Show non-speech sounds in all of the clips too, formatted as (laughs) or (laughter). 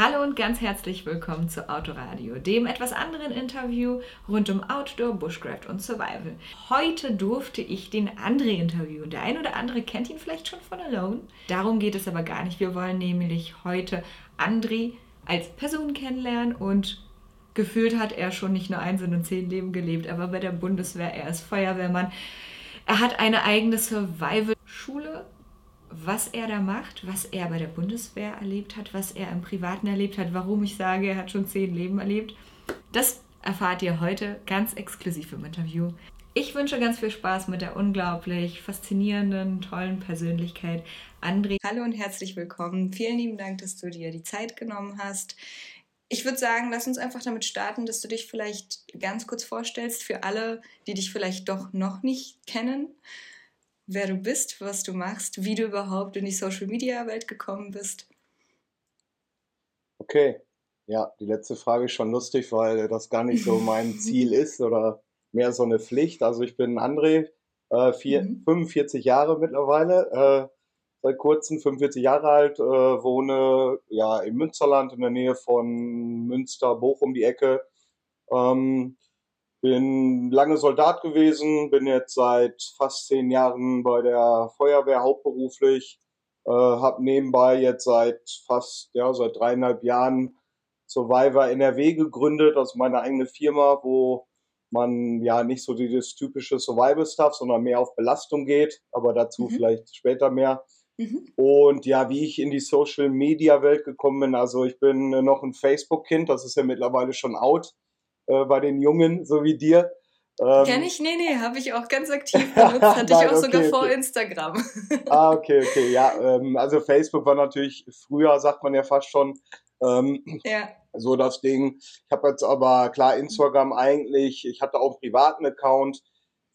Hallo und ganz herzlich willkommen zu Autoradio, dem etwas anderen Interview rund um Outdoor, Bushcraft und Survival. Heute durfte ich den André interviewen. Der ein oder andere kennt ihn vielleicht schon von Alone. Darum geht es aber gar nicht. Wir wollen nämlich heute André als Person kennenlernen und gefühlt hat er schon nicht nur ein, sondern zehn Leben gelebt. Er war bei der Bundeswehr, er ist Feuerwehrmann. Er hat eine eigene Survival-Schule was er da macht, was er bei der Bundeswehr erlebt hat, was er im Privaten erlebt hat, warum ich sage, er hat schon zehn Leben erlebt. Das erfahrt ihr heute ganz exklusiv im Interview. Ich wünsche ganz viel Spaß mit der unglaublich faszinierenden, tollen Persönlichkeit André. Hallo und herzlich willkommen. Vielen lieben Dank, dass du dir die Zeit genommen hast. Ich würde sagen, lass uns einfach damit starten, dass du dich vielleicht ganz kurz vorstellst für alle, die dich vielleicht doch noch nicht kennen wer du bist, was du machst, wie du überhaupt in die Social-Media-Welt gekommen bist. Okay, ja, die letzte Frage ist schon lustig, weil das gar nicht so mein (laughs) Ziel ist oder mehr so eine Pflicht. Also ich bin André, äh, vier, mhm. 45 Jahre mittlerweile, äh, seit kurzem 45 Jahre alt, äh, wohne ja im Münsterland in der Nähe von Münster, Bochum die Ecke. Ähm, bin lange Soldat gewesen, bin jetzt seit fast zehn Jahren bei der Feuerwehr hauptberuflich, äh, habe nebenbei jetzt seit fast, ja, seit dreieinhalb Jahren Survivor NRW gegründet, also meine eigene Firma, wo man ja nicht so dieses typische Survival-Stuff, sondern mehr auf Belastung geht, aber dazu mhm. vielleicht später mehr. Mhm. Und ja, wie ich in die Social-Media-Welt gekommen bin, also ich bin noch ein Facebook-Kind, das ist ja mittlerweile schon out äh, bei den Jungen, so wie dir. Ähm, Kenn ich? Nee, nee, habe ich auch ganz aktiv (laughs) benutzt. Hatte Nein, ich auch okay, sogar okay. vor Instagram. (laughs) ah, okay, okay, ja. Ähm, also Facebook war natürlich früher, sagt man ja fast schon, ähm, ja. so das Ding. Ich habe jetzt aber, klar, Instagram eigentlich, ich hatte auch einen privaten Account,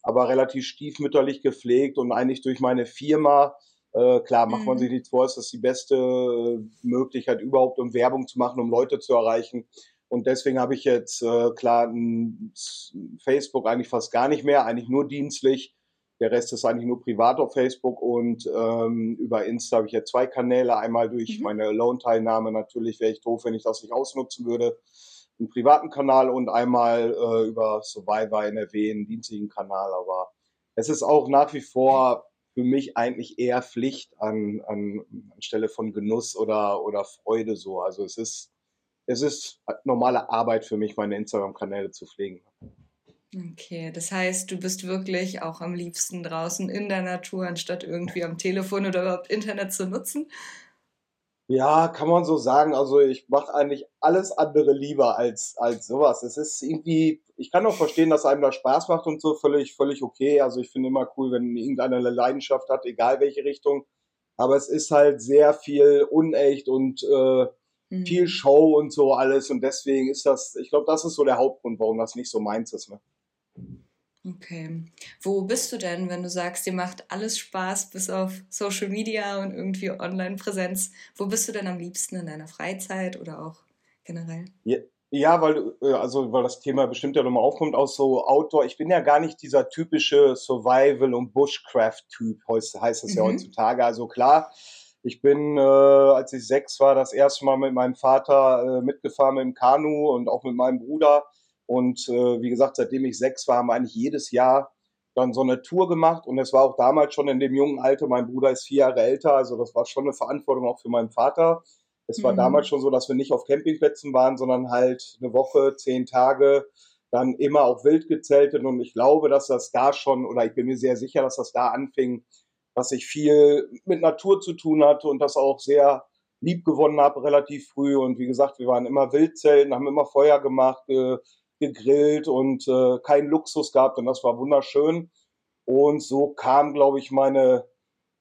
aber relativ stiefmütterlich gepflegt und eigentlich durch meine Firma, äh, klar, macht man mhm. sich nichts vor, ist das die beste äh, Möglichkeit überhaupt, um Werbung zu machen, um Leute zu erreichen. Und deswegen habe ich jetzt äh, klar Facebook eigentlich fast gar nicht mehr, eigentlich nur dienstlich. Der Rest ist eigentlich nur privat auf Facebook und ähm, über Insta habe ich jetzt zwei Kanäle. Einmal durch mhm. meine Loan-Teilnahme, natürlich wäre ich doof, wenn ich das nicht ausnutzen würde, einen privaten Kanal und einmal äh, über Survivor NRW einen dienstlichen Kanal. Aber es ist auch nach wie vor für mich eigentlich eher Pflicht an, an anstelle von Genuss oder, oder Freude so. Also es ist es ist normale Arbeit für mich, meine Instagram-Kanäle zu pflegen. Okay, das heißt, du bist wirklich auch am liebsten draußen in der Natur, anstatt irgendwie am Telefon oder überhaupt Internet zu nutzen? Ja, kann man so sagen. Also ich mache eigentlich alles andere lieber als, als sowas. Es ist irgendwie, ich kann auch verstehen, dass einem das Spaß macht und so, völlig, völlig okay. Also ich finde immer cool, wenn irgendeiner eine Leidenschaft hat, egal welche Richtung. Aber es ist halt sehr viel unecht und äh, mhm. viel Show und so alles. Und deswegen ist das, ich glaube, das ist so der Hauptgrund, warum das nicht so meins ist. Ne? Okay. Wo bist du denn, wenn du sagst, dir macht alles Spaß bis auf Social Media und irgendwie Online-Präsenz? Wo bist du denn am liebsten in deiner Freizeit oder auch generell? Ja. Ja, weil, äh, also, weil das Thema bestimmt ja nochmal aufkommt aus so Outdoor. Ich bin ja gar nicht dieser typische Survival- und Bushcraft-Typ, heißt mhm. ja heutzutage. Also klar, ich bin, äh, als ich sechs war, das erste Mal mit meinem Vater äh, mitgefahren mit dem Kanu und auch mit meinem Bruder. Und äh, wie gesagt, seitdem ich sechs war, haben wir eigentlich jedes Jahr dann so eine Tour gemacht. Und es war auch damals schon in dem jungen Alter, mein Bruder ist vier Jahre älter, also das war schon eine Verantwortung auch für meinen Vater. Es war mhm. damals schon so, dass wir nicht auf Campingplätzen waren, sondern halt eine Woche, zehn Tage, dann immer auch wild gezeltet. Und ich glaube, dass das da schon, oder ich bin mir sehr sicher, dass das da anfing, dass ich viel mit Natur zu tun hatte und das auch sehr lieb gewonnen habe relativ früh. Und wie gesagt, wir waren immer Wildzelten, haben immer Feuer gemacht, äh, gegrillt und äh, keinen Luxus gehabt und das war wunderschön. Und so kam, glaube ich, meine,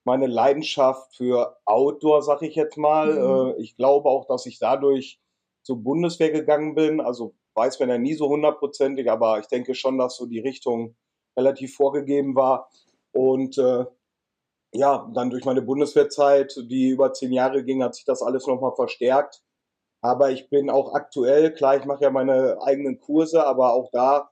meine Leidenschaft für Outdoor, sag ich jetzt mal. Mhm. Äh, ich glaube auch, dass ich dadurch zur Bundeswehr gegangen bin. Also weiß man ja nie so hundertprozentig, aber ich denke schon, dass so die Richtung relativ vorgegeben war. Und äh, ja, dann durch meine Bundeswehrzeit, die über zehn Jahre ging, hat sich das alles nochmal verstärkt. Aber ich bin auch aktuell, klar, ich mache ja meine eigenen Kurse, aber auch da,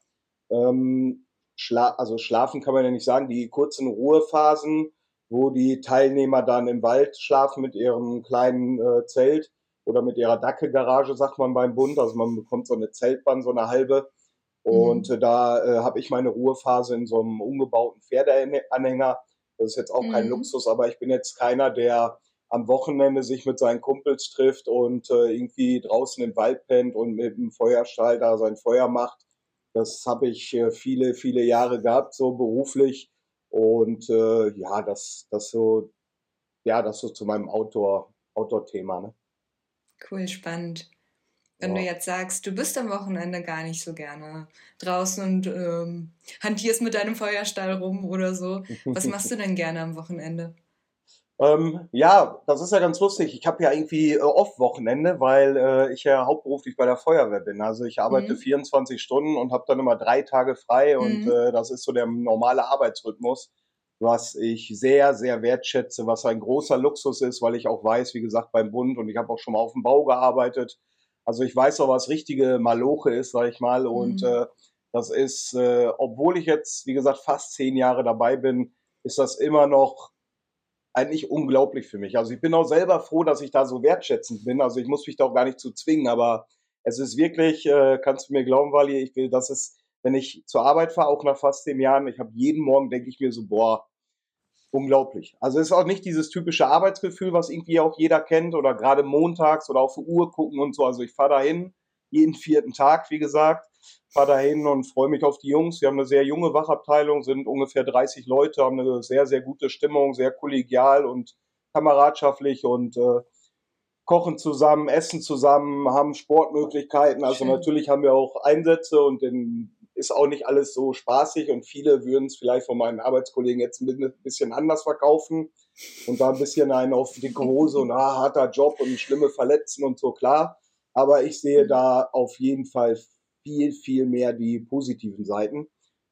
ähm, schla also schlafen kann man ja nicht sagen, die kurzen Ruhephasen, wo die Teilnehmer dann im Wald schlafen mit ihrem kleinen äh, Zelt, oder mit ihrer Dackelgarage, sagt man beim Bund. Also man bekommt so eine Zeltbahn, so eine halbe. Und mhm. da äh, habe ich meine Ruhephase in so einem umgebauten Pferdeanhänger. Das ist jetzt auch kein mhm. Luxus, aber ich bin jetzt keiner, der am Wochenende sich mit seinen Kumpels trifft und äh, irgendwie draußen im Wald pennt und mit dem Feuerstahl da sein Feuer macht. Das habe ich äh, viele, viele Jahre gehabt, so beruflich. Und äh, ja, das, das so, ja, das so zu meinem Outdoor, Outdoor-Thema. Ne? Cool, spannend. Wenn du jetzt sagst, du bist am Wochenende gar nicht so gerne draußen und ähm, hantierst mit deinem Feuerstahl rum oder so, was machst du (laughs) denn gerne am Wochenende? Ähm, ja, das ist ja ganz lustig. Ich habe ja irgendwie äh, oft Wochenende, weil äh, ich ja hauptberuflich bei der Feuerwehr bin. Also ich arbeite mhm. 24 Stunden und habe dann immer drei Tage frei und mhm. äh, das ist so der normale Arbeitsrhythmus, was ich sehr, sehr wertschätze, was ein großer Luxus ist, weil ich auch weiß, wie gesagt, beim Bund und ich habe auch schon mal auf dem Bau gearbeitet. Also ich weiß auch, was richtige Maloche ist, sag ich mal. Und mhm. äh, das ist, äh, obwohl ich jetzt, wie gesagt, fast zehn Jahre dabei bin, ist das immer noch eigentlich unglaublich für mich. Also ich bin auch selber froh, dass ich da so wertschätzend bin. Also ich muss mich da auch gar nicht zu zwingen, aber es ist wirklich, äh, kannst du mir glauben, Wally, ich will, dass es, wenn ich zur Arbeit fahre, auch nach fast zehn Jahren, ich habe jeden Morgen, denke ich mir so, boah, unglaublich. Also es ist auch nicht dieses typische Arbeitsgefühl, was irgendwie auch jeder kennt oder gerade montags oder auf die Uhr gucken und so. Also ich fahre dahin, jeden (laughs) vierten Tag, wie gesagt fahre dahin und freue mich auf die Jungs. Wir haben eine sehr junge Wachabteilung, sind ungefähr 30 Leute, haben eine sehr, sehr gute Stimmung, sehr kollegial und kameradschaftlich und äh, kochen zusammen, essen zusammen, haben Sportmöglichkeiten. Also Schön. natürlich haben wir auch Einsätze und dann ist auch nicht alles so spaßig und viele würden es vielleicht von meinen Arbeitskollegen jetzt ein bisschen anders verkaufen und da ein bisschen einen auf dicke Hose und ah, harter Job und schlimme Verletzen und so, klar. Aber ich sehe da auf jeden Fall viel, viel mehr die positiven Seiten.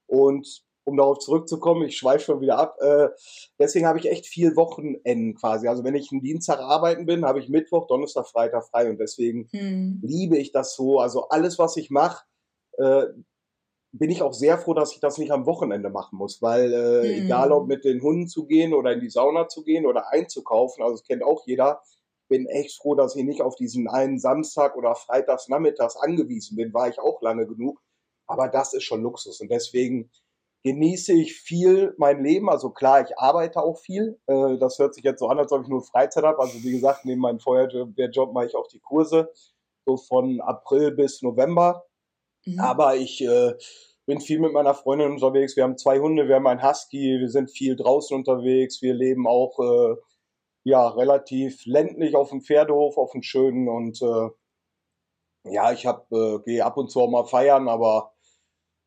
Und um darauf zurückzukommen, ich schweife schon wieder ab, äh, deswegen habe ich echt viel Wochenenden quasi. Also wenn ich einen Dienstag arbeiten bin, habe ich Mittwoch, Donnerstag, Freitag frei und deswegen hm. liebe ich das so. Also alles, was ich mache, äh, bin ich auch sehr froh, dass ich das nicht am Wochenende machen muss, weil äh, hm. egal ob mit den Hunden zu gehen oder in die Sauna zu gehen oder einzukaufen, also das kennt auch jeder, bin echt froh, dass ich nicht auf diesen einen Samstag oder Freitags nachmittags angewiesen bin, war ich auch lange genug. Aber das ist schon Luxus und deswegen genieße ich viel mein Leben. Also klar, ich arbeite auch viel. Äh, das hört sich jetzt so an, als ob ich nur Freizeit habe. Also wie gesagt, neben meinem Feuerwehrjob mache ich auch die Kurse, so von April bis November. Mhm. Aber ich äh, bin viel mit meiner Freundin unterwegs. Wir haben zwei Hunde, wir haben einen Husky, wir sind viel draußen unterwegs. Wir leben auch äh, ja, relativ ländlich auf dem Pferdehof, auf dem schönen und äh, ja, ich äh, gehe ab und zu auch mal feiern, aber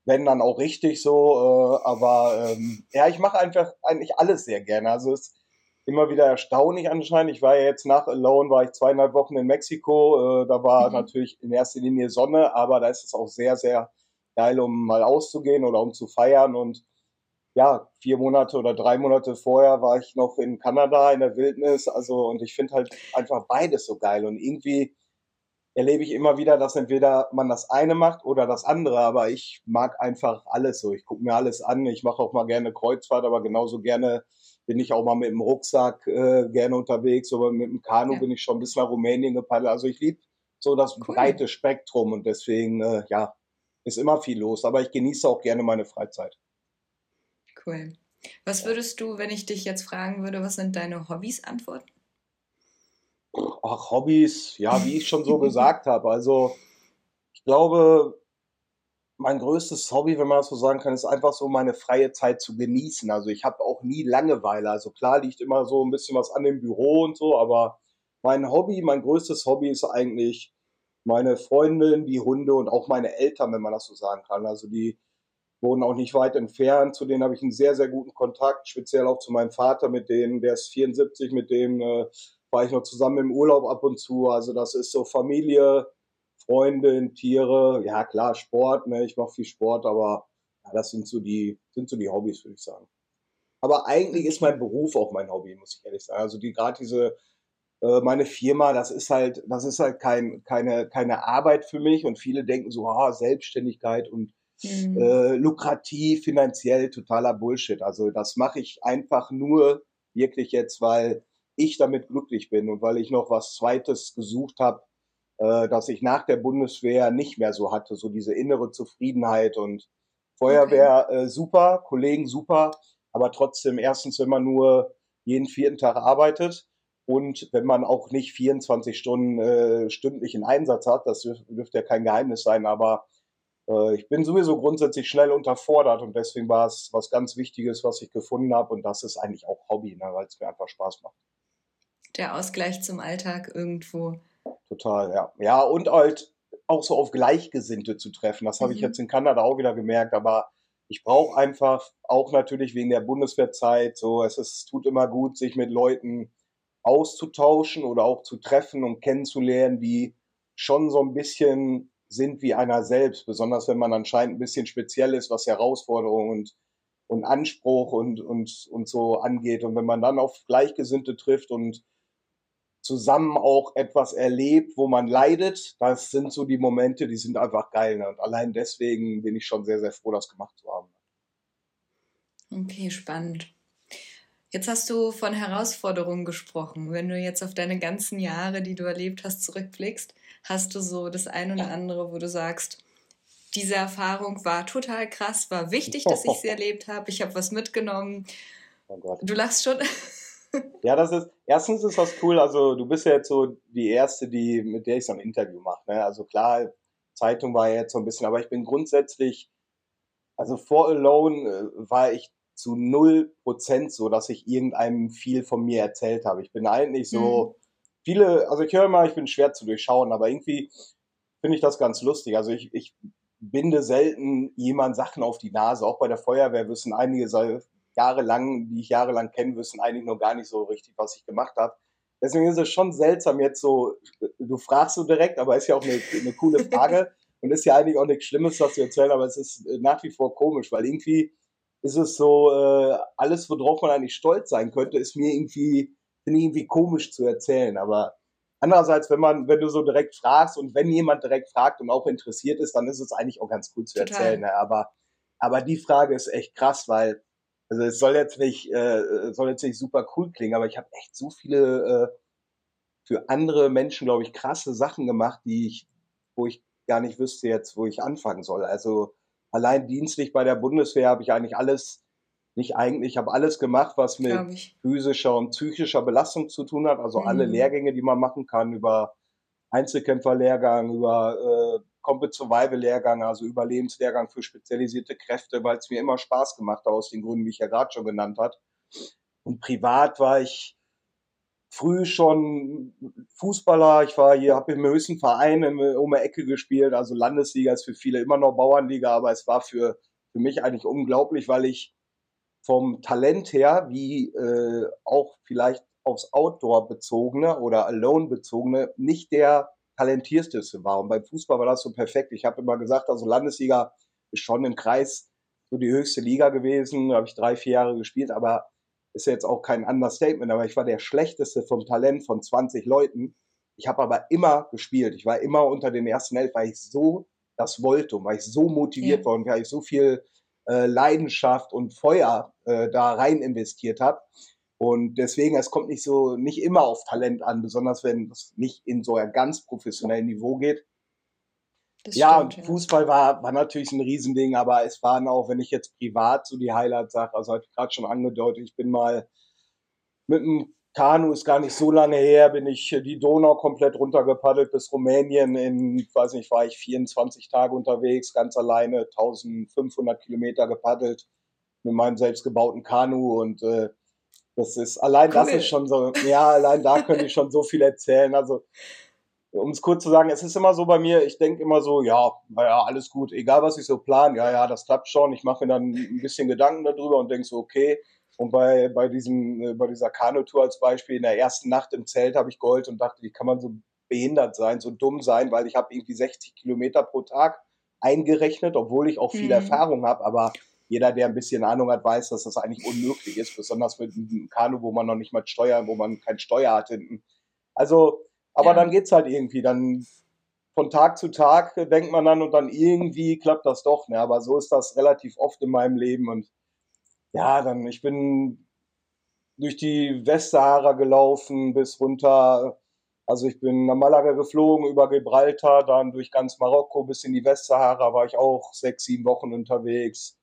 wenn dann auch richtig so. Äh, aber ähm, ja, ich mache einfach eigentlich alles sehr gerne. Also es immer wieder erstaunlich anscheinend. Ich war ja jetzt nach Alone, war ich zweieinhalb Wochen in Mexiko. Äh, da war mhm. natürlich in erster Linie Sonne, aber da ist es auch sehr, sehr geil, um mal auszugehen oder um zu feiern und ja, vier Monate oder drei Monate vorher war ich noch in Kanada in der Wildnis. Also, und ich finde halt einfach beides so geil. Und irgendwie erlebe ich immer wieder, dass entweder man das eine macht oder das andere. Aber ich mag einfach alles so. Ich gucke mir alles an. Ich mache auch mal gerne Kreuzfahrt, aber genauso gerne bin ich auch mal mit dem Rucksack äh, gerne unterwegs. Oder mit dem Kanu ja. bin ich schon bis nach Rumänien gepaddelt. Also ich liebe so das cool. breite Spektrum und deswegen, äh, ja, ist immer viel los. Aber ich genieße auch gerne meine Freizeit. Cool. Was würdest du, wenn ich dich jetzt fragen würde, was sind deine Hobbys, antworten? Ach, Hobbys, ja, wie ich schon so (laughs) gesagt habe. Also, ich glaube, mein größtes Hobby, wenn man das so sagen kann, ist einfach so meine freie Zeit zu genießen. Also ich habe auch nie Langeweile. Also klar liegt immer so ein bisschen was an dem Büro und so, aber mein Hobby, mein größtes Hobby ist eigentlich meine Freundin, die Hunde und auch meine Eltern, wenn man das so sagen kann. Also die wohnen auch nicht weit entfernt. Zu denen habe ich einen sehr, sehr guten Kontakt, speziell auch zu meinem Vater, mit denen, der ist 74, mit dem äh, war ich noch zusammen im Urlaub ab und zu. Also das ist so Familie, Freundin, Tiere, ja klar, Sport, ne? ich mache viel Sport, aber ja, das sind so die, sind so die Hobbys, würde ich sagen. Aber eigentlich ist mein Beruf auch mein Hobby, muss ich ehrlich sagen. Also die gerade diese äh, meine Firma, das ist halt, das ist halt kein, keine, keine Arbeit für mich und viele denken so, ah, Selbstständigkeit und mhm. äh, lukrativ, finanziell totaler Bullshit. Also das mache ich einfach nur wirklich jetzt, weil ich damit glücklich bin und weil ich noch was Zweites gesucht habe, äh, dass ich nach der Bundeswehr nicht mehr so hatte, so diese innere Zufriedenheit und Feuerwehr okay. äh, super, Kollegen super, aber trotzdem erstens, wenn man nur jeden vierten Tag arbeitet und wenn man auch nicht 24 Stunden äh, stündlichen Einsatz hat, das dürfte ja kein Geheimnis sein, aber äh, ich bin sowieso grundsätzlich schnell unterfordert und deswegen war es was ganz Wichtiges, was ich gefunden habe und das ist eigentlich auch Hobby, ne, weil es mir einfach Spaß macht. Der Ausgleich zum Alltag irgendwo. Total, ja. Ja, und halt auch so auf Gleichgesinnte zu treffen. Das habe mhm. ich jetzt in Kanada auch wieder gemerkt, aber ich brauche einfach auch natürlich wegen der Bundeswehrzeit so, es ist, tut immer gut, sich mit Leuten auszutauschen oder auch zu treffen und kennenzulernen, die schon so ein bisschen sind wie einer selbst, besonders wenn man anscheinend ein bisschen speziell ist, was Herausforderungen und, und Anspruch und, und, und so angeht. Und wenn man dann auf Gleichgesinnte trifft und zusammen auch etwas erlebt, wo man leidet, das sind so die Momente, die sind einfach geil. Ne? Und allein deswegen bin ich schon sehr, sehr froh, das gemacht zu haben. Okay, spannend. Jetzt hast du von Herausforderungen gesprochen. Wenn du jetzt auf deine ganzen Jahre, die du erlebt hast, zurückblickst, hast du so das ein oder andere, wo du sagst, diese Erfahrung war total krass, war wichtig, dass ich sie (laughs) erlebt habe, ich habe was mitgenommen. Oh. Du lachst schon. (laughs) Ja, das ist, erstens ist das cool, also du bist ja jetzt so die Erste, die, mit der ich so ein Interview mache. Ne? Also klar, Zeitung war ja jetzt so ein bisschen, aber ich bin grundsätzlich, also vor Alone äh, war ich zu null Prozent so, dass ich irgendeinem viel von mir erzählt habe. Ich bin eigentlich so, mhm. viele, also ich höre mal, ich bin schwer zu durchschauen, aber irgendwie finde ich das ganz lustig. Also ich, ich binde selten jemand Sachen auf die Nase. Auch bei der Feuerwehr wissen einige jahrelang, die ich jahrelang kenne, wissen eigentlich noch gar nicht so richtig, was ich gemacht habe. Deswegen ist es schon seltsam jetzt so, du fragst so direkt, aber ist ja auch eine, eine coole (laughs) Frage und ist ja eigentlich auch nichts Schlimmes, was du erzählst, aber es ist nach wie vor komisch, weil irgendwie ist es so, äh, alles, worauf man eigentlich stolz sein könnte, ist mir irgendwie, finde ich irgendwie komisch zu erzählen. Aber andererseits, wenn man, wenn du so direkt fragst und wenn jemand direkt fragt und auch interessiert ist, dann ist es eigentlich auch ganz gut zu Total. erzählen. Ne? Aber, aber die Frage ist echt krass, weil, also es soll jetzt nicht, äh, soll jetzt nicht super cool klingen, aber ich habe echt so viele äh, für andere Menschen, glaube ich, krasse Sachen gemacht, die ich, wo ich gar nicht wüsste jetzt, wo ich anfangen soll. Also allein dienstlich bei der Bundeswehr habe ich eigentlich alles, nicht eigentlich, ich habe alles gemacht, was mit physischer und psychischer Belastung zu tun hat. Also mhm. alle Lehrgänge, die man machen kann, über Einzelkämpferlehrgang, über äh, Combat Survival Lehrgang, also Überlebenslehrgang für spezialisierte Kräfte, weil es mir immer Spaß gemacht hat, aus den Gründen, wie ich ja gerade schon genannt hat. Und privat war ich früh schon Fußballer. Ich war hier, habe im höchsten Verein um die Ecke gespielt. Also Landesliga ist für viele immer noch Bauernliga, aber es war für, für mich eigentlich unglaublich, weil ich vom Talent her, wie äh, auch vielleicht aufs Outdoor bezogene oder Alone bezogene, nicht der talentierteste war. Und beim Fußball war das so perfekt. Ich habe immer gesagt, also Landesliga ist schon im Kreis so die höchste Liga gewesen. Da habe ich drei, vier Jahre gespielt, aber ist jetzt auch kein Understatement, aber ich war der schlechteste vom Talent von 20 Leuten. Ich habe aber immer gespielt. Ich war immer unter den ersten elf, weil ich so das wollte und weil ich so motiviert ja. war und weil ich so viel äh, Leidenschaft und Feuer äh, da rein investiert habe. Und deswegen, es kommt nicht so, nicht immer auf Talent an, besonders wenn es nicht in so ein ganz professionellen Niveau geht. Das ja, stimmt, und Fußball war, war natürlich ein Riesending, aber es waren auch, wenn ich jetzt privat so die Highlights sage, also habe ich gerade schon angedeutet, ich bin mal mit einem Kanu, ist gar nicht so lange her, bin ich die Donau komplett runtergepaddelt bis Rumänien. In, weiß nicht, war ich 24 Tage unterwegs, ganz alleine, 1500 Kilometer gepaddelt mit meinem selbstgebauten Kanu und äh, das ist, allein cool. das ist schon so, ja, allein da könnte ich schon so viel erzählen. Also um es kurz zu sagen, es ist immer so bei mir, ich denke immer so, ja, naja, alles gut, egal was ich so plan, ja, ja, das klappt schon. Ich mache mir dann ein bisschen Gedanken darüber und denke so, okay. Und bei, bei, diesem, äh, bei dieser Kanutour als Beispiel, in der ersten Nacht im Zelt habe ich geholt und dachte, wie kann man so behindert sein, so dumm sein, weil ich habe irgendwie 60 Kilometer pro Tag eingerechnet, obwohl ich auch viel mhm. Erfahrung habe, aber jeder, der ein bisschen Ahnung hat, weiß, dass das eigentlich unmöglich ist, besonders mit einem Kanu, wo man noch nicht mal Steuer, wo man kein Steuer hat hinten. Also aber ja. dann geht's halt irgendwie. Dann von Tag zu Tag denkt man dann und dann irgendwie klappt das doch. Ne? Aber so ist das relativ oft in meinem Leben. Und ja, dann, ich bin durch die Westsahara gelaufen bis runter. Also ich bin nach Malaga geflogen, über Gibraltar, dann durch ganz Marokko bis in die Westsahara war ich auch sechs, sieben Wochen unterwegs.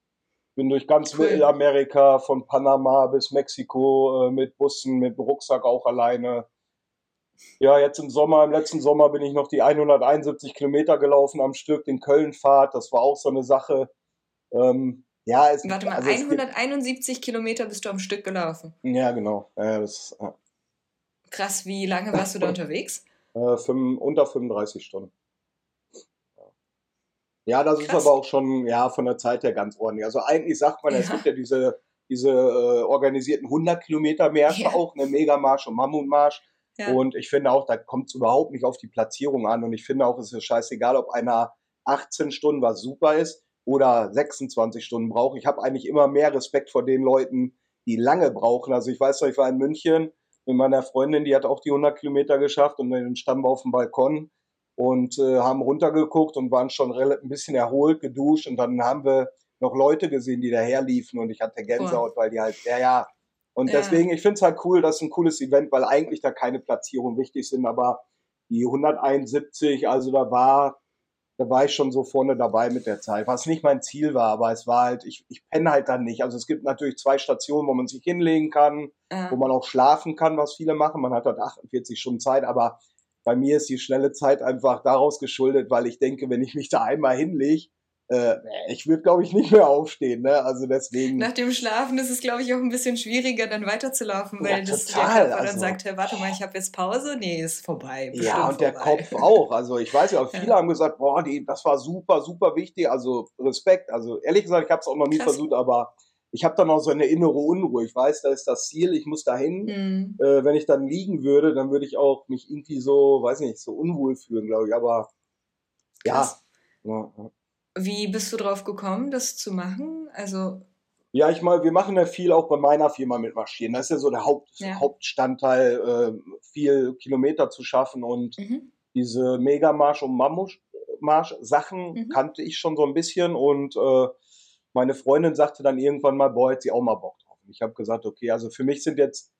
Bin durch ganz cool. Mittelamerika, von Panama bis Mexiko äh, mit Bussen, mit Rucksack auch alleine. Ja, jetzt im Sommer, im letzten Sommer bin ich noch die 171 Kilometer gelaufen am Stück, den Köln-Fahrt. Das war auch so eine Sache. Ähm, ja, es, Warte mal, also 171 Kilometer bist du am Stück gelaufen. Ja, genau. Ja, das, ja. Krass, wie lange warst du da (laughs) unterwegs? Äh, fünf, unter 35 Stunden. Ja, das Krass. ist aber auch schon ja, von der Zeit her ganz ordentlich. Also eigentlich sagt man, ja. es gibt ja diese, diese äh, organisierten 100 Kilometer Märsche ja. auch, eine Megamarsch und Mammutmarsch. Ja. Und ich finde auch, da kommt es überhaupt nicht auf die Platzierung an. Und ich finde auch, es ist scheißegal, ob einer 18 Stunden, was super ist, oder 26 Stunden braucht. Ich habe eigentlich immer mehr Respekt vor den Leuten, die lange brauchen. Also ich weiß noch, ich war in München mit meiner Freundin, die hat auch die 100 Kilometer geschafft und dann standen wir auf dem Balkon und äh, haben runtergeguckt und waren schon ein bisschen erholt, geduscht und dann haben wir noch Leute gesehen, die daherliefen und ich hatte Gänsehaut, weil die halt, ja, ja. Und ja. deswegen, ich finde es halt cool, das ist ein cooles Event, weil eigentlich da keine Platzierungen wichtig sind, aber die 171, also da war da war ich schon so vorne dabei mit der Zeit, was nicht mein Ziel war, aber es war halt, ich, ich penne halt dann nicht. Also es gibt natürlich zwei Stationen, wo man sich hinlegen kann, ja. wo man auch schlafen kann, was viele machen. Man hat halt 48 Stunden Zeit, aber bei mir ist die schnelle Zeit einfach daraus geschuldet, weil ich denke, wenn ich mich da einmal hinlege, äh, ich würde, glaube ich, nicht mehr aufstehen. Ne? Also deswegen. Nach dem Schlafen ist es, glaube ich, auch ein bisschen schwieriger, dann weiterzulaufen, weil ja, das der Körper also, dann sagt, hey, warte mal, ich habe jetzt Pause. Nee, ist vorbei. Ja, und der Kopf auch. Also ich weiß ja, (laughs) viele ja. haben gesagt, boah, die, das war super, super wichtig. Also Respekt. Also ehrlich gesagt, ich habe es auch noch nie Krass. versucht, aber ich habe dann auch so eine innere Unruhe. Ich weiß, da ist das Ziel, ich muss dahin. Mhm. Äh, wenn ich dann liegen würde, dann würde ich auch mich irgendwie so, weiß nicht, so unwohl fühlen, glaube ich. Aber ja. ja. Wie bist du drauf gekommen, das zu machen? Also ja, ich mal, wir machen ja viel auch bei meiner Firma mit Marschieren. Das ist ja so der Haupt, ja. Hauptstandteil, äh, viel Kilometer zu schaffen und mhm. diese Megamarsch und Mammutmarsch Sachen mhm. kannte ich schon so ein bisschen und äh, meine Freundin sagte dann irgendwann mal, boah, hat sie auch mal Bock drauf. Ich habe gesagt, okay, also für mich sind jetzt,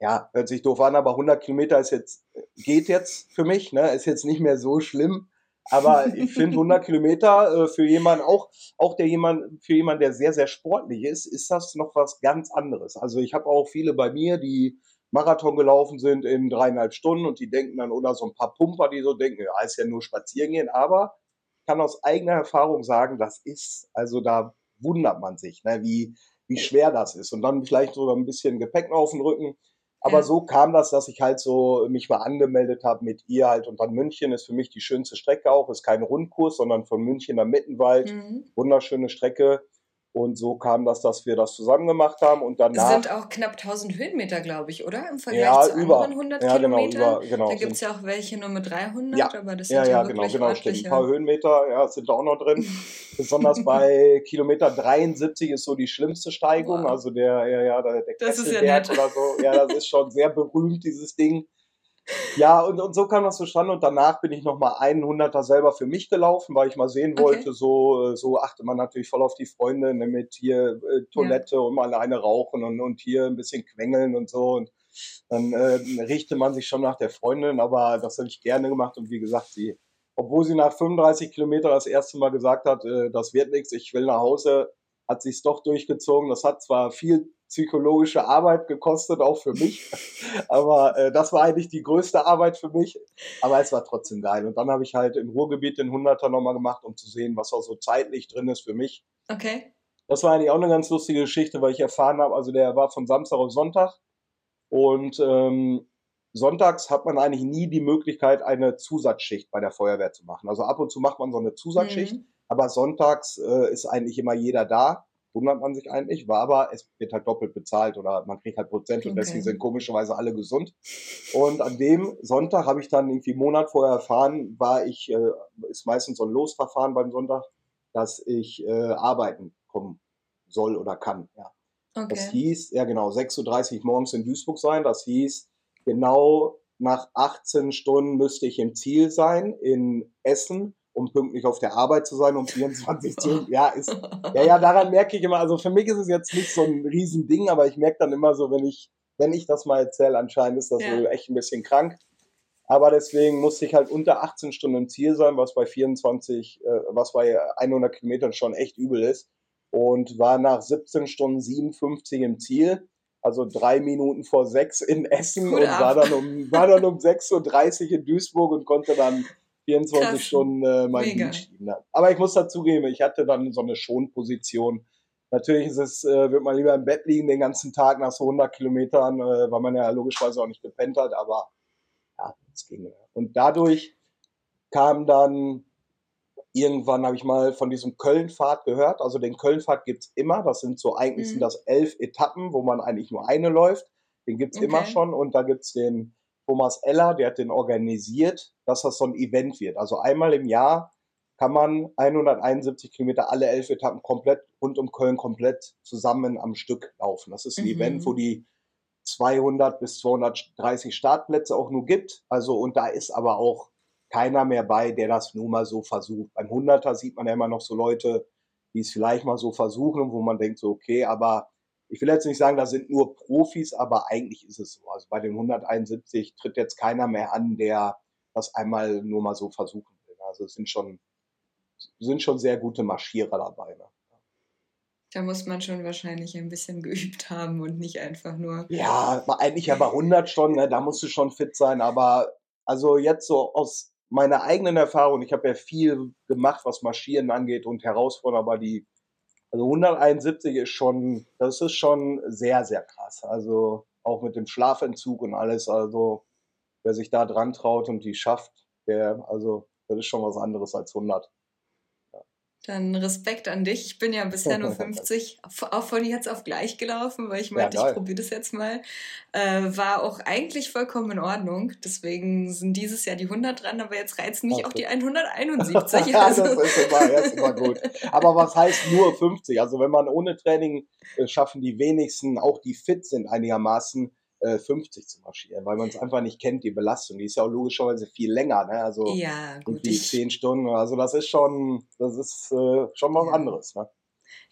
ja, hört sich doof an, aber 100 Kilometer ist jetzt, geht jetzt für mich, ne, ist jetzt nicht mehr so schlimm. Aber ich finde 100 Kilometer äh, für jemanden, auch, auch der jemand, für jemanden, der sehr, sehr sportlich ist, ist das noch was ganz anderes. Also ich habe auch viele bei mir, die Marathon gelaufen sind in dreieinhalb Stunden und die denken dann, oder so ein paar Pumper, die so denken, ja, ist ja nur spazieren gehen, aber kann aus eigener Erfahrung sagen, das ist, also da wundert man sich, ne, wie, wie schwer das ist. Und dann vielleicht sogar ein bisschen Gepäck auf den Rücken. Aber ja. so kam das, dass ich halt so mich mal angemeldet habe mit ihr halt. Und dann München ist für mich die schönste Strecke auch. Ist kein Rundkurs, sondern von München nach Mittenwald. Mhm. Wunderschöne Strecke. Und so kam das, dass wir das zusammen gemacht haben und danach. Es sind auch knapp 1000 Höhenmeter, glaube ich, oder? Im Vergleich ja, zu über, anderen 100 ja, genau, Kilometern. Über, genau, da gibt es ja auch welche nur mit 300, ja, aber das sind ja, ja, ja genau, genau, stimmt. Ein paar Höhenmeter, ja, sind da auch noch drin. (laughs) Besonders bei Kilometer 73 ist so die schlimmste Steigung, wow. also der, ja, ja, der, der Kesselberg ja oder so. Ja, das ist schon sehr berühmt, dieses Ding. Ja, und, und so kam das zustande. Und danach bin ich nochmal einen Hunderter selber für mich gelaufen, weil ich mal sehen wollte, okay. so, so achte man natürlich voll auf die Freunde, ne, mit hier äh, Toilette ja. und mal alleine rauchen und, und hier ein bisschen quengeln und so. Und dann äh, richte man sich schon nach der Freundin, aber das habe ich gerne gemacht. Und wie gesagt, sie, obwohl sie nach 35 Kilometern das erste Mal gesagt hat, äh, das wird nichts, ich will nach Hause, hat sie es doch durchgezogen. Das hat zwar viel psychologische Arbeit gekostet, auch für mich. (laughs) Aber äh, das war eigentlich die größte Arbeit für mich. Aber es war trotzdem geil. Und dann habe ich halt im Ruhrgebiet den 100er nochmal gemacht, um zu sehen, was auch so zeitlich drin ist für mich. Okay. Das war eigentlich auch eine ganz lustige Geschichte, weil ich erfahren habe, also der war von Samstag auf Sonntag. Und ähm, sonntags hat man eigentlich nie die Möglichkeit, eine Zusatzschicht bei der Feuerwehr zu machen. Also ab und zu macht man so eine Zusatzschicht, mhm. aber sonntags äh, ist eigentlich immer jeder da wundert man sich eigentlich, war aber, es wird halt doppelt bezahlt oder man kriegt halt Prozent und deswegen sind komischerweise alle gesund. Und an dem Sonntag habe ich dann irgendwie einen Monat vorher erfahren, war ich, äh, ist meistens so ein Losverfahren beim Sonntag, dass ich äh, arbeiten kommen soll oder kann. Ja. Okay. Das hieß, ja genau, 6.30 Uhr morgens in Duisburg sein. Das hieß, genau nach 18 Stunden müsste ich im Ziel sein in Essen um pünktlich auf der Arbeit zu sein, um 24 Stunden. (laughs) Ja, ist, ja, ja, daran merke ich immer, also für mich ist es jetzt nicht so ein Riesending, aber ich merke dann immer so, wenn ich, wenn ich das mal erzähle, anscheinend ist das ja. wohl echt ein bisschen krank. Aber deswegen musste ich halt unter 18 Stunden im Ziel sein, was bei 24, äh, was bei 100 Kilometern schon echt übel ist. Und war nach 17 Stunden 57 im Ziel also drei Minuten vor sechs in Essen Gut und war dann, um, war dann um 6.30 Uhr in Duisburg und konnte dann 24 Krass. Stunden äh, mein Lied schieben. Ja. Aber ich muss dazugeben, ich hatte dann so eine Schonposition. Natürlich ist es, äh, wird man lieber im Bett liegen den ganzen Tag nach so 100 Kilometern, äh, weil man ja logischerweise auch nicht gepennt hat, aber ja, es ging. Und dadurch kam dann irgendwann habe ich mal von diesem Köln-Fahrt gehört. Also den Köln-Fahrt gibt es immer. Das sind so, eigentlich mhm. sind das elf Etappen, wo man eigentlich nur eine läuft. Den gibt es okay. immer schon. Und da gibt es den Thomas Eller, der hat den organisiert, dass das so ein Event wird. Also einmal im Jahr kann man 171 Kilometer, alle elf Etappen komplett rund um Köln komplett zusammen am Stück laufen. Das ist ein mhm. Event, wo die 200 bis 230 Startplätze auch nur gibt. Also und da ist aber auch keiner mehr bei, der das nur mal so versucht. Beim Hunderter sieht man ja immer noch so Leute, die es vielleicht mal so versuchen, wo man denkt so, okay, aber ich will jetzt nicht sagen, da sind nur Profis, aber eigentlich ist es so. Also bei den 171 tritt jetzt keiner mehr an, der das einmal nur mal so versuchen will. Also es sind schon, sind schon sehr gute Marschierer dabei. Ne? Da muss man schon wahrscheinlich ein bisschen geübt haben und nicht einfach nur. Ja, eigentlich ja bei 100 Stunden, ne, da musst du schon fit sein, aber also jetzt so aus meiner eigenen Erfahrung, ich habe ja viel gemacht, was Marschieren angeht und herausfordernd, aber die, also 171 ist schon, das ist schon sehr, sehr krass. Also auch mit dem Schlafentzug und alles, also wer sich da dran traut und die schafft, der, also das ist schon was anderes als 100. Dann Respekt an dich. Ich bin ja bisher nur 50, auch von jetzt auf gleich gelaufen, weil ich meinte, ja, ich probiere das jetzt mal. Äh, war auch eigentlich vollkommen in Ordnung. Deswegen sind dieses Jahr die 100 dran, aber jetzt reizen mich okay. auch die 171. (laughs) Also. das ist immer, das ist immer gut. Aber was heißt nur 50? Also wenn man ohne Training äh, schaffen die wenigsten, auch die fit sind einigermaßen, 50 äh, zu marschieren, weil man es einfach nicht kennt, die Belastung. Die ist ja auch logischerweise viel länger, ne? Also ja, gut, irgendwie ich, 10 Stunden. Also das ist schon, das ist äh, schon was ja. anderes, ne?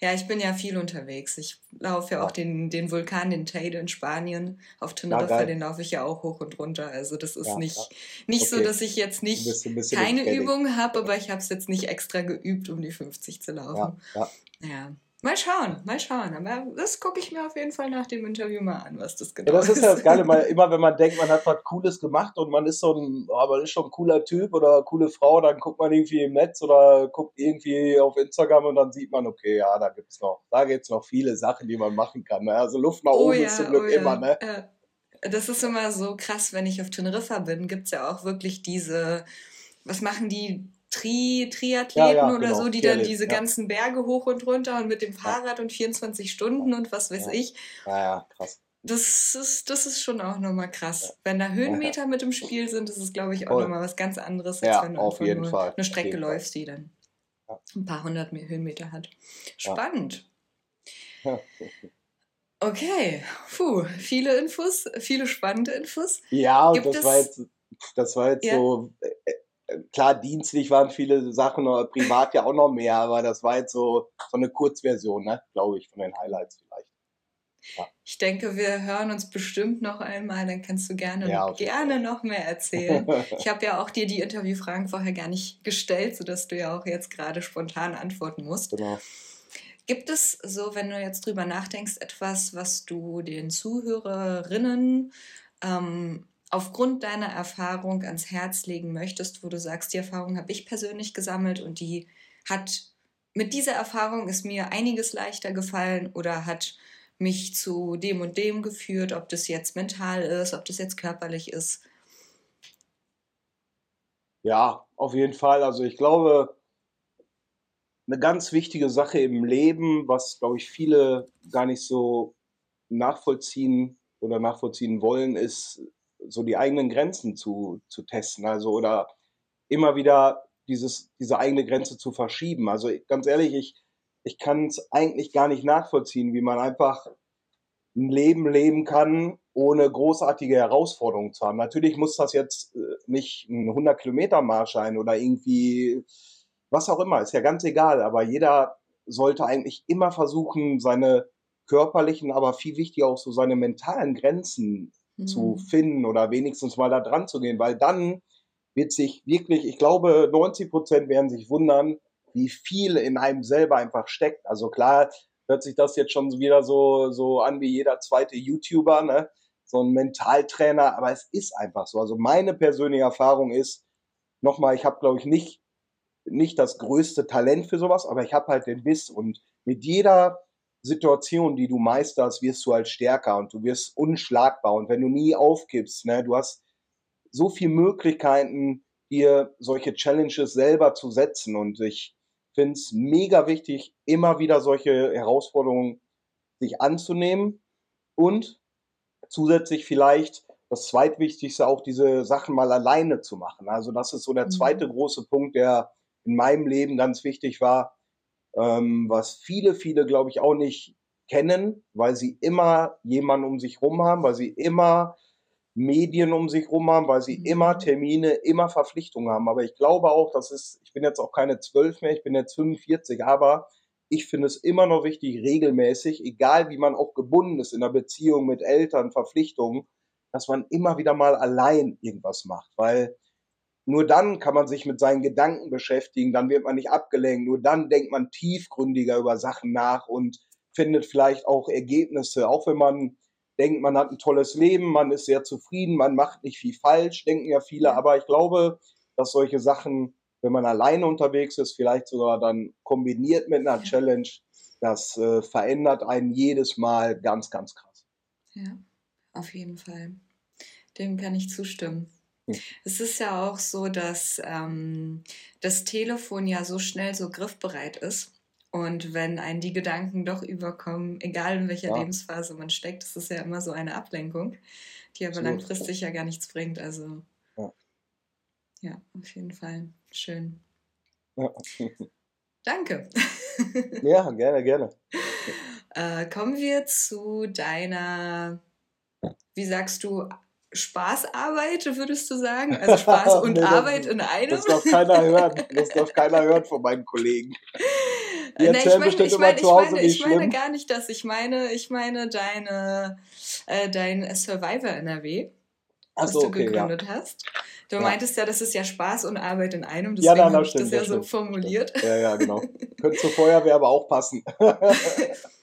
Ja, ich bin ja viel unterwegs. Ich laufe ja, ja. auch den, den Vulkan, den Teide in Spanien. Auf Teneriffa, ja, den laufe ich ja auch hoch und runter. Also das ist ja, nicht, nicht okay. so, dass ich jetzt nicht bisschen, bisschen keine Übung habe, aber ich habe es jetzt nicht extra geübt, um die 50 zu laufen. Ja, ja. Mal schauen, mal schauen. Aber das gucke ich mir auf jeden Fall nach dem Interview mal an, was das genau ist. Ja, das ist ja das Geile, weil (laughs) immer wenn man denkt, man hat was Cooles gemacht und man ist so ein, oh, man ist schon ein cooler Typ oder eine coole Frau, dann guckt man irgendwie im Netz oder guckt irgendwie auf Instagram und dann sieht man, okay, ja, da gibt's noch, da gibt's noch viele Sachen, die man machen kann. Ne? Also Luft nach oh oben oh ja, ist zum Glück oh ja. immer, ne? Das ist immer so krass, wenn ich auf Teneriffa bin, gibt's ja auch wirklich diese, was machen die Tri Triathleten ja, ja, oder genau. so, die dann diese ja. ganzen Berge hoch und runter und mit dem Fahrrad und 24 Stunden und was weiß ich. Ja, ja, krass. Das ist, das ist schon auch nochmal krass. Wenn da Höhenmeter mit im Spiel sind, ist es, glaube ich, auch nochmal was ganz anderes, als wenn du auf jeden nur Fall. eine Strecke läufst, die dann ein paar hundert Höhenmeter hat. Spannend. (laughs) Okay, puh, viele Infos, viele spannende Infos. Ja, und das war jetzt, das war jetzt so klar, dienstlich waren viele Sachen, privat ja auch noch mehr, aber das war jetzt so, so eine Kurzversion, ne, glaube ich, von den Highlights vielleicht. Ja. Ich denke, wir hören uns bestimmt noch einmal, dann kannst du gerne, ja, gerne noch mehr erzählen. (laughs) ich habe ja auch dir die Interviewfragen vorher gar nicht gestellt, sodass du ja auch jetzt gerade spontan antworten musst. Genau. Gibt es so, wenn du jetzt drüber nachdenkst, etwas, was du den Zuhörerinnen ähm, aufgrund deiner Erfahrung ans Herz legen möchtest, wo du sagst, die Erfahrung habe ich persönlich gesammelt und die hat mit dieser Erfahrung ist mir einiges leichter gefallen oder hat mich zu dem und dem geführt, ob das jetzt mental ist, ob das jetzt körperlich ist. Ja, auf jeden Fall. Also ich glaube, eine ganz wichtige Sache im Leben, was, glaube ich, viele gar nicht so nachvollziehen oder nachvollziehen wollen, ist so die eigenen Grenzen zu, zu testen. Also oder immer wieder dieses, diese eigene Grenze zu verschieben. Also ganz ehrlich, ich, ich kann es eigentlich gar nicht nachvollziehen, wie man einfach ein Leben leben kann, ohne großartige Herausforderungen zu haben. Natürlich muss das jetzt äh, nicht ein 100 Kilometer Marsch sein oder irgendwie was auch immer, ist ja ganz egal, aber jeder sollte eigentlich immer versuchen, seine körperlichen, aber viel wichtiger auch so seine mentalen Grenzen mhm. zu finden oder wenigstens mal da dran zu gehen, weil dann wird sich wirklich, ich glaube, 90 Prozent werden sich wundern, wie viel in einem selber einfach steckt. Also klar, hört sich das jetzt schon wieder so, so an wie jeder zweite YouTuber, ne? so ein Mentaltrainer, aber es ist einfach so. Also meine persönliche Erfahrung ist, nochmal, ich habe, glaube ich, nicht, nicht das größte Talent für sowas, aber ich habe halt den Biss und mit jeder Situation, die du meisterst, wirst du halt stärker und du wirst unschlagbar und wenn du nie aufgibst, ne, du hast so viele Möglichkeiten, dir solche Challenges selber zu setzen und ich finde es mega wichtig, immer wieder solche Herausforderungen sich anzunehmen und zusätzlich vielleicht das zweitwichtigste auch diese Sachen mal alleine zu machen. Also das ist so der zweite mhm. große Punkt, der in meinem Leben ganz wichtig war, ähm, was viele, viele, glaube ich, auch nicht kennen, weil sie immer jemanden um sich rum haben, weil sie immer Medien um sich rum haben, weil sie mhm. immer Termine, immer Verpflichtungen haben. Aber ich glaube auch, das ist, ich bin jetzt auch keine zwölf mehr, ich bin jetzt 45, aber ich finde es immer noch wichtig, regelmäßig, egal wie man auch gebunden ist in der Beziehung mit Eltern, Verpflichtungen, dass man immer wieder mal allein irgendwas macht, weil nur dann kann man sich mit seinen Gedanken beschäftigen, dann wird man nicht abgelenkt, nur dann denkt man tiefgründiger über Sachen nach und findet vielleicht auch Ergebnisse, auch wenn man denkt, man hat ein tolles Leben, man ist sehr zufrieden, man macht nicht viel falsch, denken ja viele, aber ich glaube, dass solche Sachen wenn man alleine unterwegs ist, vielleicht sogar dann kombiniert mit einer Challenge, das äh, verändert einen jedes Mal ganz, ganz krass. Ja, auf jeden Fall. Dem kann ich zustimmen. Hm. Es ist ja auch so, dass ähm, das Telefon ja so schnell so griffbereit ist. Und wenn einen die Gedanken doch überkommen, egal in welcher ja. Lebensphase man steckt, das ist ja immer so eine Ablenkung, die aber so. langfristig ja gar nichts bringt. Also ja, ja auf jeden Fall. Schön. Ja. Danke. (laughs) Ja, gerne, gerne. Äh, kommen wir zu deiner, wie sagst du, Spaßarbeit, würdest du sagen? Also Spaß (laughs) und nee, Arbeit in einem? Das darf keiner hören. (laughs) Das darf keiner hören von meinen Kollegen. Die Nein, ich meine, ich meine, ich meine, ich meine gar nicht das. Ich meine, ich meine deine, äh, dein Survivor NRW, was so, du okay, gegründet ja. hast. Du ja. meintest ja, das ist ja Spaß und Arbeit in einem, deswegen ja, habe ich das ja so formuliert. Ja, ja, genau. Könnte zur Feuerwehr aber auch passen. (laughs)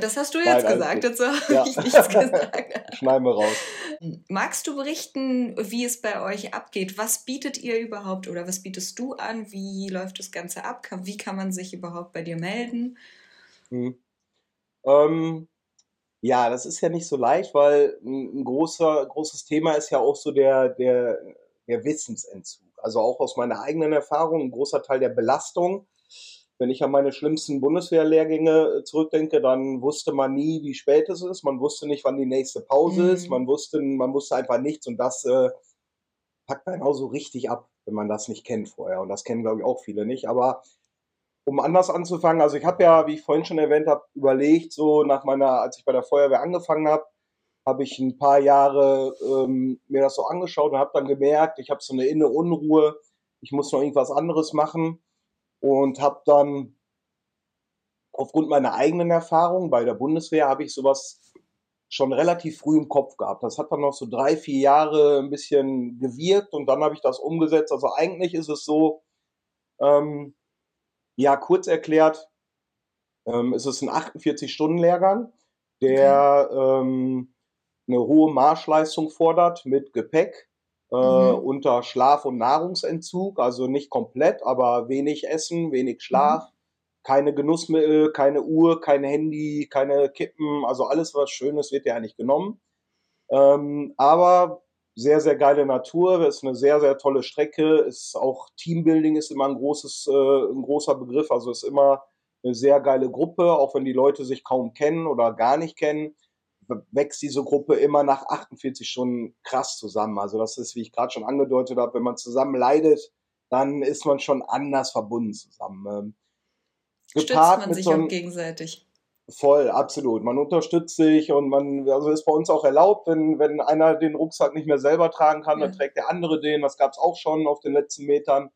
Das hast du jetzt Nein, gesagt, dazu habe ja. ich nichts gesagt. (laughs) Schneiden wir raus. Magst du berichten, wie es bei euch abgeht? Was bietet ihr überhaupt oder was bietest du an? Wie läuft das Ganze ab? Wie kann man sich überhaupt bei dir melden? Hm. Ähm, ja, das ist ja nicht so leicht, weil ein, ein großer, großes Thema ist ja auch so der, der der Wissensentzug. Also auch aus meiner eigenen Erfahrung, ein großer Teil der Belastung. Wenn ich an meine schlimmsten Bundeswehrlehrgänge äh, zurückdenke, dann wusste man nie, wie spät es ist. Man wusste nicht, wann die nächste Pause mhm. ist. Man wusste, man wusste einfach nichts. Und das äh, packt einen auch so richtig ab, wenn man das nicht kennt vorher. Und das kennen, glaube ich, auch viele nicht. Aber um anders anzufangen, also ich habe ja, wie ich vorhin schon erwähnt habe, überlegt, so nach meiner, als ich bei der Feuerwehr angefangen habe, habe ich ein paar Jahre ähm, mir das so angeschaut und habe dann gemerkt, ich habe so eine innere Unruhe, ich muss noch irgendwas anderes machen und habe dann aufgrund meiner eigenen Erfahrung bei der Bundeswehr habe ich sowas schon relativ früh im Kopf gehabt. Das hat dann noch so drei, vier Jahre ein bisschen gewirkt und dann habe ich das umgesetzt. Also eigentlich ist es so, ähm, ja, kurz erklärt, ähm, ist es ein 48-Stunden-Lehrgang, der okay. ähm, eine hohe Marschleistung fordert mit Gepäck äh, mhm. unter Schlaf- und Nahrungsentzug, also nicht komplett, aber wenig Essen, wenig Schlaf, mhm. keine Genussmittel, keine Uhr, kein Handy, keine Kippen, also alles was Schönes wird ja nicht genommen. Ähm, aber sehr, sehr geile Natur, ist eine sehr, sehr tolle Strecke, ist auch Teambuilding ist immer ein großes, äh, ein großer Begriff, also ist immer eine sehr geile Gruppe, auch wenn die Leute sich kaum kennen oder gar nicht kennen wächst diese Gruppe immer nach 48 Stunden krass zusammen. Also das ist, wie ich gerade schon angedeutet habe, wenn man zusammen leidet, dann ist man schon anders verbunden zusammen. Ähm, Stützt man sich so auch gegenseitig. Voll, absolut. Man unterstützt sich und man, also ist bei uns auch erlaubt, wenn, wenn einer den Rucksack nicht mehr selber tragen kann, ja. dann trägt der andere den. Das gab es auch schon auf den letzten Metern.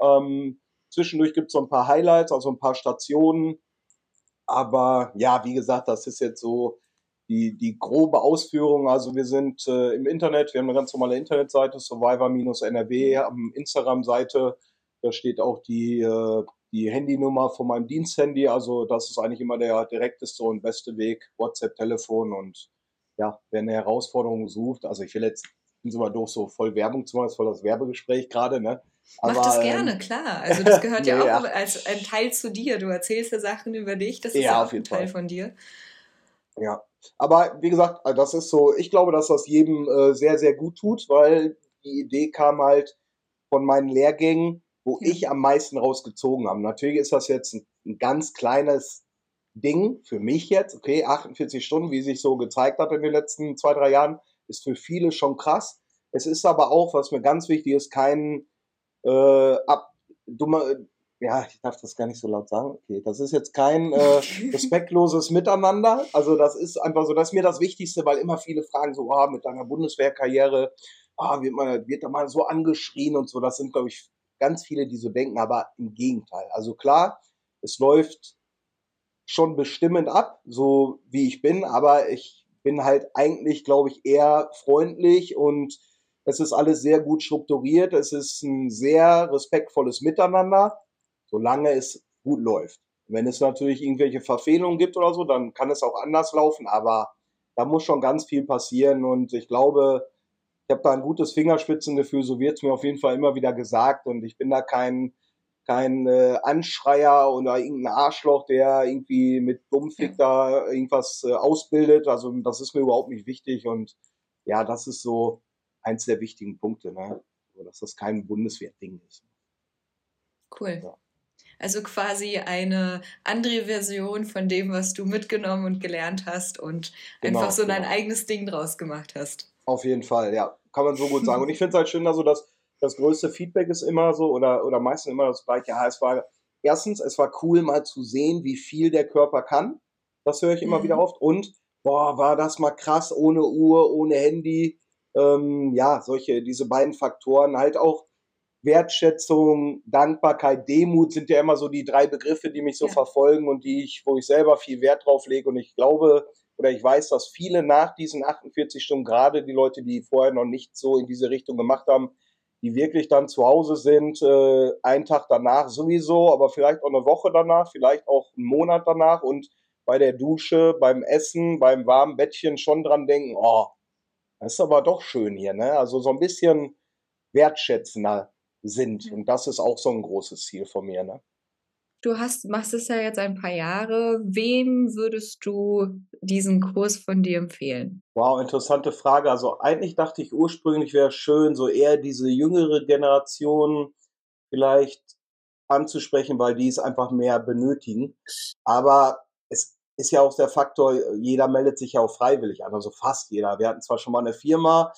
Ähm, Zwischendurch gibt es so ein paar Highlights, also ein paar Stationen. Aber ja, wie gesagt, das ist jetzt so die, die grobe Ausführung. Also wir sind äh, im Internet, wir haben eine ganz normale Internetseite, survivor-nrw, am Instagram-Seite, da steht auch die, äh, die Handynummer von meinem Diensthandy. Also das ist eigentlich immer der direkteste und beste Weg, WhatsApp, Telefon und ja, wer eine Herausforderung sucht, also ich will jetzt bin so mal durch, so voll Werbung zu machen, ist voll das Werbegespräch gerade, ne? Aber, Mach das gerne, ähm, klar. Also das gehört (laughs) ja, ja auch als ein Teil zu dir. Du erzählst ja Sachen über dich, das ist ja, ja auch ein Teil Fall. von dir. Ja, aber wie gesagt, äh, das ist so, ich glaube, dass das jedem äh, sehr, sehr gut tut, weil die Idee kam halt von meinen Lehrgängen, wo ja. ich am meisten rausgezogen habe. Natürlich ist das jetzt ein, ein ganz kleines Ding für mich jetzt, okay, 48 Stunden, wie sich so gezeigt hat in den letzten zwei, drei Jahren, ist für viele schon krass. Es ist aber auch, was mir ganz wichtig ist, kein äh, ab, dummer, ja, ich darf das gar nicht so laut sagen. Okay, das ist jetzt kein äh, (laughs) respektloses Miteinander. Also das ist einfach so, das ist mir das Wichtigste, weil immer viele fragen so, ah, mit deiner Bundeswehrkarriere, ah, wird man, wird da mal so angeschrien und so. Das sind, glaube ich, ganz viele, die so denken, aber im Gegenteil. Also klar, es läuft schon bestimmend ab, so wie ich bin, aber ich bin halt eigentlich, glaube ich, eher freundlich und es ist alles sehr gut strukturiert. Es ist ein sehr respektvolles Miteinander, solange es gut läuft. Wenn es natürlich irgendwelche Verfehlungen gibt oder so, dann kann es auch anders laufen, aber da muss schon ganz viel passieren und ich glaube, ich habe da ein gutes Fingerspitzengefühl, so wird es mir auf jeden Fall immer wieder gesagt und ich bin da kein, kein äh, Anschreier oder irgendein Arschloch, der irgendwie mit Dummfick da irgendwas äh, ausbildet. Also das ist mir überhaupt nicht wichtig und ja, das ist so eins der wichtigen Punkte, ne? dass das kein Bundeswehrding ist. Cool. Ja. Also quasi eine andere Version von dem, was du mitgenommen und gelernt hast und genau, einfach so dein genau. eigenes Ding draus gemacht hast. Auf jeden Fall, ja. Kann man so gut sagen. Und ich finde es halt schön, also dass das größte Feedback ist immer so oder, oder meistens immer das gleiche. Ja, es war erstens, es war cool mal zu sehen, wie viel der Körper kann. Das höre ich immer mhm. wieder oft. Und boah, war das mal krass, ohne Uhr, ohne Handy. Ähm, ja, solche, diese beiden Faktoren halt auch Wertschätzung, Dankbarkeit, Demut sind ja immer so die drei Begriffe, die mich so ja. verfolgen und die ich, wo ich selber viel Wert drauf lege. Und ich glaube oder ich weiß, dass viele nach diesen 48 Stunden, gerade die Leute, die vorher noch nicht so in diese Richtung gemacht haben, die wirklich dann zu Hause sind, äh, einen Tag danach sowieso, aber vielleicht auch eine Woche danach, vielleicht auch einen Monat danach und bei der Dusche, beim Essen, beim warmen Bettchen schon dran denken, oh, das ist aber doch schön hier, ne? Also so ein bisschen wertschätzender sind. Und das ist auch so ein großes Ziel von mir. Ne? Du hast, machst es ja jetzt ein paar Jahre. Wem würdest du diesen Kurs von dir empfehlen? Wow, interessante Frage. Also eigentlich dachte ich ursprünglich wäre schön, so eher diese jüngere Generation vielleicht anzusprechen, weil die es einfach mehr benötigen. Aber es ist ja auch der Faktor, jeder meldet sich ja auch freiwillig an, also fast jeder. Wir hatten zwar schon mal eine Firma,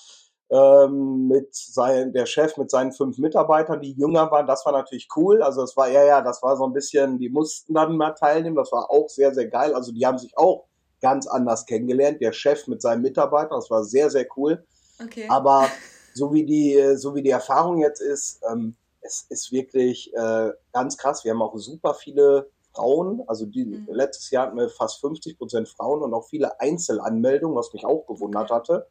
ähm, mit sein, der Chef mit seinen fünf Mitarbeitern, die jünger waren. Das war natürlich cool. Also das war ja, ja, das war so ein bisschen, die mussten dann mal teilnehmen. Das war auch sehr, sehr geil. Also die haben sich auch ganz anders kennengelernt. Der Chef mit seinen Mitarbeitern, das war sehr, sehr cool. Okay. Aber (laughs) so wie die, so wie die Erfahrung jetzt ist, ähm, es ist wirklich äh, ganz krass. Wir haben auch super viele Frauen. Also die, mhm. letztes Jahr hatten wir fast 50 Prozent Frauen und auch viele Einzelanmeldungen, was mich auch gewundert hatte.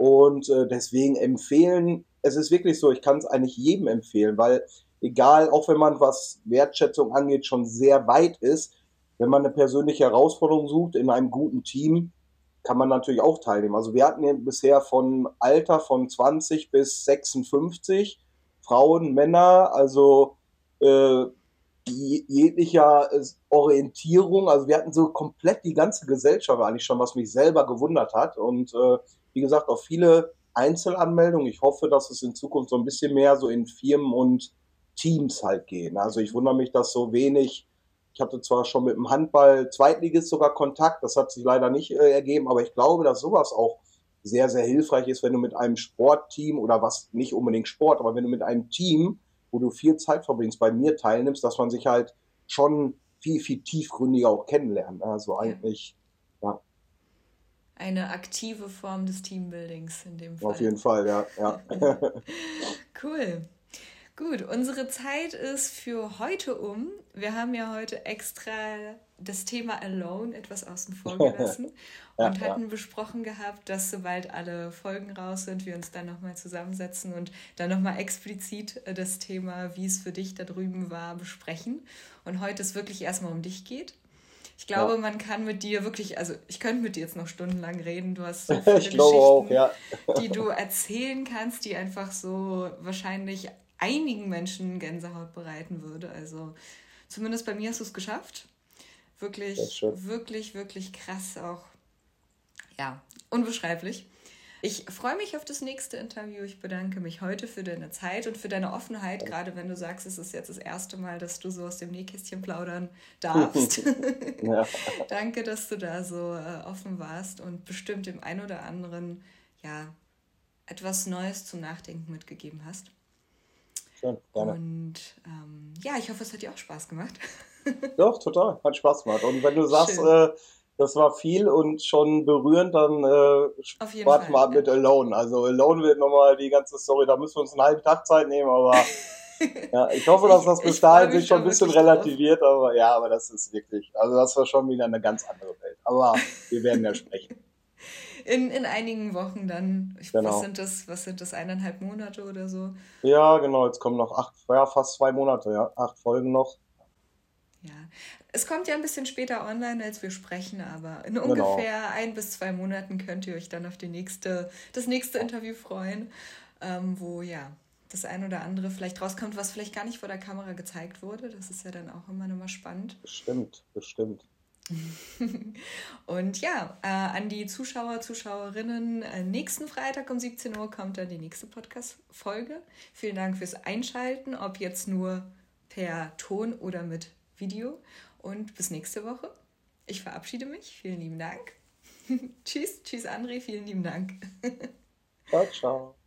Und äh, deswegen empfehlen, es ist wirklich so, ich kann es eigentlich jedem empfehlen, weil egal, auch wenn man was Wertschätzung angeht, schon sehr weit ist, wenn man eine persönliche Herausforderung sucht in einem guten Team, kann man natürlich auch teilnehmen. Also wir hatten bisher von Alter von 20 bis 56 Frauen, Männer, also äh, jeglicher äh, Orientierung. Also wir hatten so komplett die ganze Gesellschaft eigentlich schon, was mich selber gewundert hat. Und äh, wie gesagt, auch viele Einzelanmeldungen. Ich hoffe, dass es in Zukunft so ein bisschen mehr so in Firmen und Teams halt gehen. Also ich wundere mich, dass so wenig, ich hatte zwar schon mit dem Handball Zweitligist sogar Kontakt, das hat sich leider nicht äh, ergeben, aber ich glaube, dass sowas auch sehr, sehr hilfreich ist, wenn du mit einem Sportteam oder was nicht unbedingt Sport, aber wenn du mit einem Team, wo du viel Zeit verbringst, bei mir teilnimmst, dass man sich halt schon viel, viel tiefgründiger auch kennenlernt. Also eigentlich eine aktive Form des Teambuildings in dem Fall. Auf jeden Fall, ja. ja. (laughs) cool. Gut, unsere Zeit ist für heute um. Wir haben ja heute extra das Thema Alone etwas außen vor (laughs) gelassen ja, und hatten ja. besprochen gehabt, dass sobald alle Folgen raus sind, wir uns dann nochmal zusammensetzen und dann nochmal explizit äh, das Thema, wie es für dich da drüben war, besprechen. Und heute es wirklich erstmal um dich geht. Ich glaube, ja. man kann mit dir wirklich, also ich könnte mit dir jetzt noch stundenlang reden. Du hast so (laughs) viele Geschichten, auch, (laughs) die du erzählen kannst, die einfach so wahrscheinlich einigen Menschen Gänsehaut bereiten würde. Also zumindest bei mir hast du es geschafft. Wirklich, wirklich, wirklich krass auch. Ja, unbeschreiblich. Ich freue mich auf das nächste Interview. Ich bedanke mich heute für deine Zeit und für deine Offenheit, gerade wenn du sagst, es ist jetzt das erste Mal, dass du so aus dem Nähkästchen plaudern (laughs) darfst. ja. (laughs) Danke, dass du da so äh, offen warst und bestimmt dem einen oder anderen ja etwas Neues zum Nachdenken mitgegeben hast. Schön, gerne. Und ähm, ja, ich hoffe, es hat dir auch Spaß gemacht. (laughs) Doch, total. Hat Spaß gemacht. Und wenn du sagst, äh, das war viel und schon berührend, dann äh, warte mal mit ja. Alone. Also Alone wird nochmal die ganze Story, da müssen wir uns einen halben Tag Zeit nehmen, aber (laughs) ja, ich hoffe, dass das bis dahin sich schon ein bisschen relativiert, drauf. aber ja, aber das ist wirklich, also das war schon wieder eine ganz andere Welt. Aber (laughs) wir werden ja sprechen in, in einigen Wochen dann. Ich, genau. Was sind das? Was sind das? Eineinhalb Monate oder so? Ja, genau. Jetzt kommen noch acht, ja, fast zwei Monate, ja. Acht Folgen noch. Ja, es kommt ja ein bisschen später online, als wir sprechen, aber in genau. ungefähr ein bis zwei Monaten könnt ihr euch dann auf die nächste, das nächste Interview freuen, ähm, wo ja das ein oder andere vielleicht rauskommt, was vielleicht gar nicht vor der Kamera gezeigt wurde. Das ist ja dann auch immer nochmal spannend. Bestimmt, bestimmt. (laughs) Und ja, äh, an die Zuschauer, Zuschauerinnen, äh, nächsten Freitag um 17 Uhr kommt dann die nächste Podcast-Folge. Vielen Dank fürs Einschalten, ob jetzt nur per Ton oder mit Video. Und bis nächste Woche. Ich verabschiede mich. Vielen lieben Dank. (laughs) tschüss, tschüss André, vielen lieben Dank. (laughs) ciao, ciao.